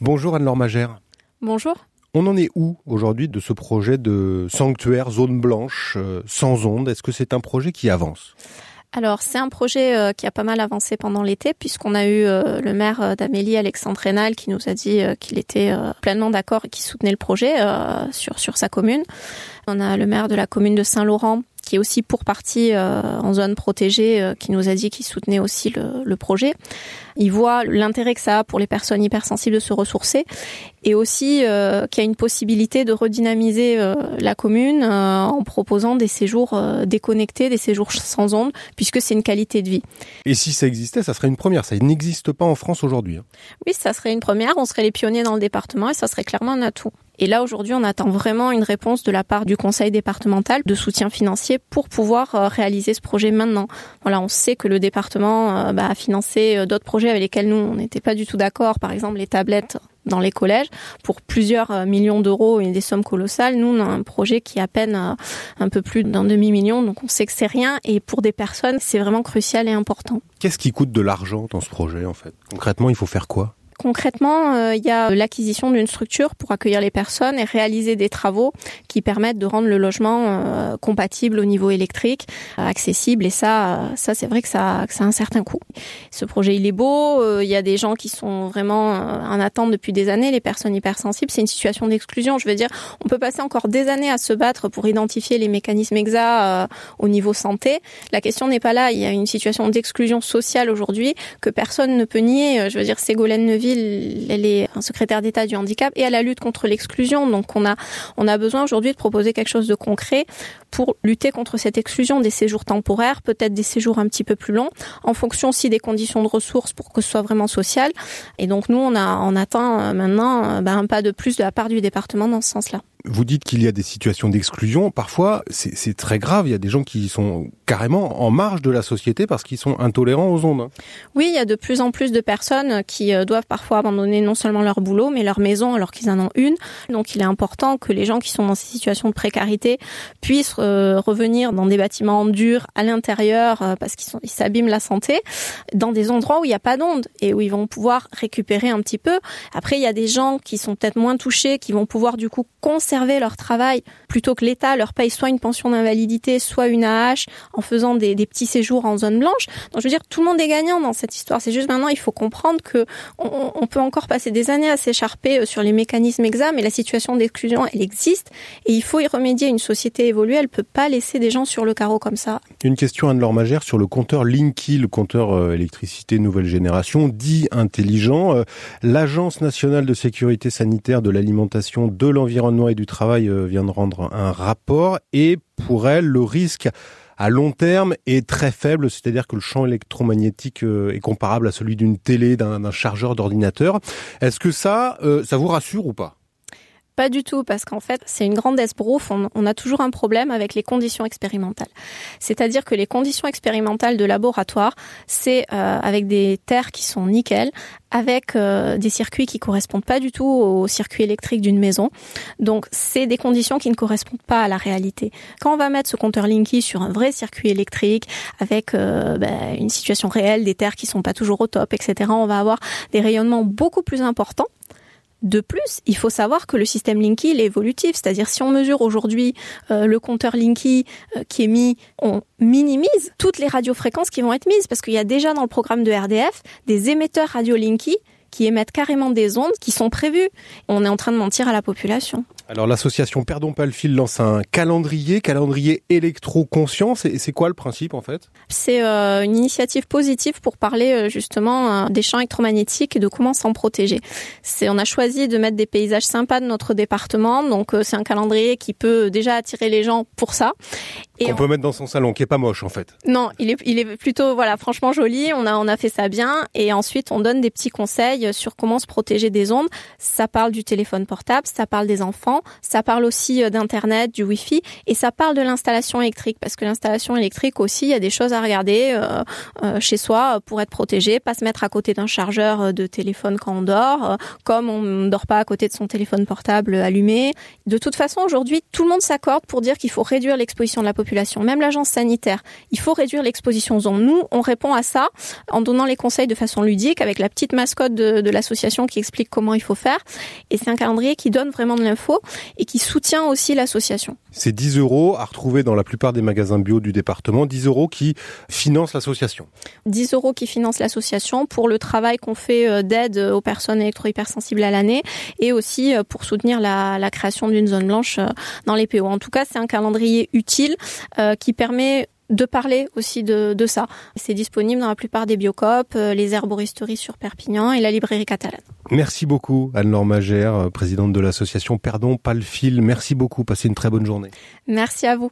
Bonjour Anne-Laure Magère. Bonjour. On en est où aujourd'hui de ce projet de sanctuaire zone blanche euh, sans ondes Est-ce que c'est un projet qui avance? Alors c'est un projet euh, qui a pas mal avancé pendant l'été puisqu'on a eu euh, le maire d'Amélie Alexandre Rénal qui nous a dit qu'il était pleinement d'accord et qui soutenait le projet sur sur sa commune. On a le maire de la commune de Saint-Laurent qui est aussi pour partie euh, en zone protégée, euh, qui nous a dit qu'il soutenait aussi le, le projet. Il voit l'intérêt que ça a pour les personnes hypersensibles de se ressourcer et aussi euh, qu'il y a une possibilité de redynamiser la commune en proposant des séjours déconnectés, des séjours sans ondes, puisque c'est une qualité de vie. Et si ça existait, ça serait une première. Ça n'existe pas en France aujourd'hui. Hein. Oui, ça serait une première. On serait les pionniers dans le département et ça serait clairement un atout. Et là, aujourd'hui, on attend vraiment une réponse de la part du conseil départemental de soutien financier pour pouvoir euh, réaliser ce projet maintenant. Voilà, on sait que le département euh, bah, a financé euh, d'autres projets avec lesquels nous, on n'était pas du tout d'accord. Par exemple, les tablettes dans les collèges pour plusieurs millions d'euros et des sommes colossales. Nous, on a un projet qui est à peine un peu plus d'un demi-million, donc on sait que c'est rien. Et pour des personnes, c'est vraiment crucial et important. Qu'est-ce qui coûte de l'argent dans ce projet, en fait? Concrètement, il faut faire quoi? Concrètement, euh, il y a l'acquisition d'une structure pour accueillir les personnes et réaliser des travaux qui permettent de rendre le logement euh, compatible au niveau électrique, euh, accessible. Et ça, ça c'est vrai que ça, que a un certain coût. Ce projet, il est beau. Il y a des gens qui sont vraiment en attente depuis des années. Les personnes hypersensibles, c'est une situation d'exclusion. Je veux dire, on peut passer encore des années à se battre pour identifier les mécanismes exacts au niveau santé. La question n'est pas là. Il y a une situation d'exclusion sociale aujourd'hui que personne ne peut nier. Je veux dire, Ségolène Elle est un secrétaire d'État du handicap et à la lutte contre l'exclusion. Donc on a, on a besoin aujourd'hui de proposer quelque chose de concret pour lutter contre cette exclusion des séjours temporaires, peut-être des séjours un petit peu plus longs, en fonction aussi des conditions de ressources pour que ce soit vraiment social. Et donc nous, on a, on attend euh, maintenant euh, ben, un pas de plus de la part du département dans ce sens-là vous dites qu'il y a des situations d'exclusion. Parfois, c'est très grave. Il y a des gens qui sont carrément en marge de la société parce qu'ils sont intolérants aux ondes. Hein. Oui, il y a de plus en plus de personnes qui euh, doivent parfois abandonner non seulement leur boulot, mais leur maison alors qu'ils en ont une. Donc, il est important que les gens qui sont dans ces situations de précarité puissent euh, revenir dans des bâtiments durs à l'intérieur euh, parce qu'ils s'abîment la santé, dans des endroits où il n'y a pas d'ondes et où ils vont pouvoir récupérer un petit peu. Après, il y a des gens qui sont peut-être moins touchés, qui vont pouvoir du coup leur travail plutôt que l'État leur paye soit une pension d'invalidité, soit une AH en faisant des, petits séjours en zone blanche. Donc je veux dire, tout le monde est gagnant dans cette histoire. C'est juste maintenant, il faut comprendre que on, peut encore passer des années à s'écharper euh, sur les mécanismes exams mais la situation d'exclusion, elle existe et il faut y remédier. Une société évoluée, elle peut pas laisser des gens sur le carreau comme ça. Une question Anne-Laure Magère sur le compteur Linky, le compteur euh, électricité nouvelle génération, dit intelligent. Euh, L'Agence nationale de sécurité sanitaire de l'alimentation, de l'environnement et du travail euh, vient de rendre un rapport et pour elle, le risque à long terme est très faible, c'est-à-dire que le champ électromagnétique euh, est comparable à celui d'une télé, d'un chargeur d'ordinateur. Est-ce que ça, euh, ça vous rassure ou pas? Pas du tout, parce qu'en fait, c'est une grande esbrouffe. On, a toujours un problème avec les conditions expérimentales. C'est-à-dire que les conditions expérimentales de laboratoire, c'est euh, avec des terres qui sont nickel, avec euh, des circuits qui correspondent pas du tout au circuit électrique d'une maison. Donc, c'est des conditions qui ne correspondent pas à la réalité. Quand on va mettre ce compteur Linky sur un vrai circuit électrique, avec euh, ben, une situation réelle, des terres qui sont pas toujours au top, etc., on va avoir des rayonnements beaucoup plus importants de plus, il faut savoir que le système Linky est évolutif, c'est-à-dire si on mesure aujourd'hui euh, le compteur Linky euh, qui est mis, on minimise toutes les radiofréquences qui vont être mises parce qu'il y a déjà dans le programme de RDF des émetteurs radio Linky qui émettent carrément des ondes qui sont prévues. On est en train de mentir à la population. Alors l'association Perdons pas le fil lance un calendrier, calendrier électro-conscience. Et c'est quoi le principe en fait? C'est euh, une initiative positive pour parler euh, justement euh, des champs électromagnétiques et de comment s'en protéger. On a choisi de mettre des paysages sympas de notre département, donc c'est un calendrier qui peut déjà attirer les gens pour ça. Et on, peut mettre dans son salon, qui est pas moche en fait. Non, il est, il est plutôt voilà franchement joli. On a on a fait ça bien et ensuite on donne des petits conseils sur comment se protéger des ondes. Ça parle du téléphone portable, ça parle des enfants Ça parle aussi euh, d'internet, du wifi et ça parle de l'installation électrique parce que l'installation électrique aussi, il y a des choses à regarder euh, euh, chez soi pour être protégé, pas se mettre à côté d'un chargeur de téléphone quand on dort, comme on ne dort pas à côté de son téléphone portable allumé. De toute façon, aujourd'hui, tout le monde s'accorde pour dire qu'il faut réduire l'exposition de la population, même l'agence sanitaire. Il faut réduire l'exposition aux. Nous, on répond à ça en donnant les conseils de façon ludique avec la petite mascotte de, de l'association qui explique comment il faut faire. Et c'est un calendrier qui donne vraiment de l'info et qui soutient aussi l'association. C'est 10 euros à retrouver dans la plupart des magasins bio du département, 10 euros qui financent l'association. 10 euros qui financent l'association pour le travail qu'on fait euh, d'aide aux personnes électro-hypersensibles à l'année et aussi euh, pour soutenir la, la création d'une zone blanche euh, dans les PO. En tout cas, c'est un calendrier utile qui permet de parler aussi de, de ça. C'est disponible dans la plupart des biocopes, euh, les herboristeries sur Perpignan et la librairie catalane. Merci beaucoup Anne-Laure Magère, présidente de l'association Perdons pas le fil. Merci beaucoup, passez une très bonne journée. Merci à vous.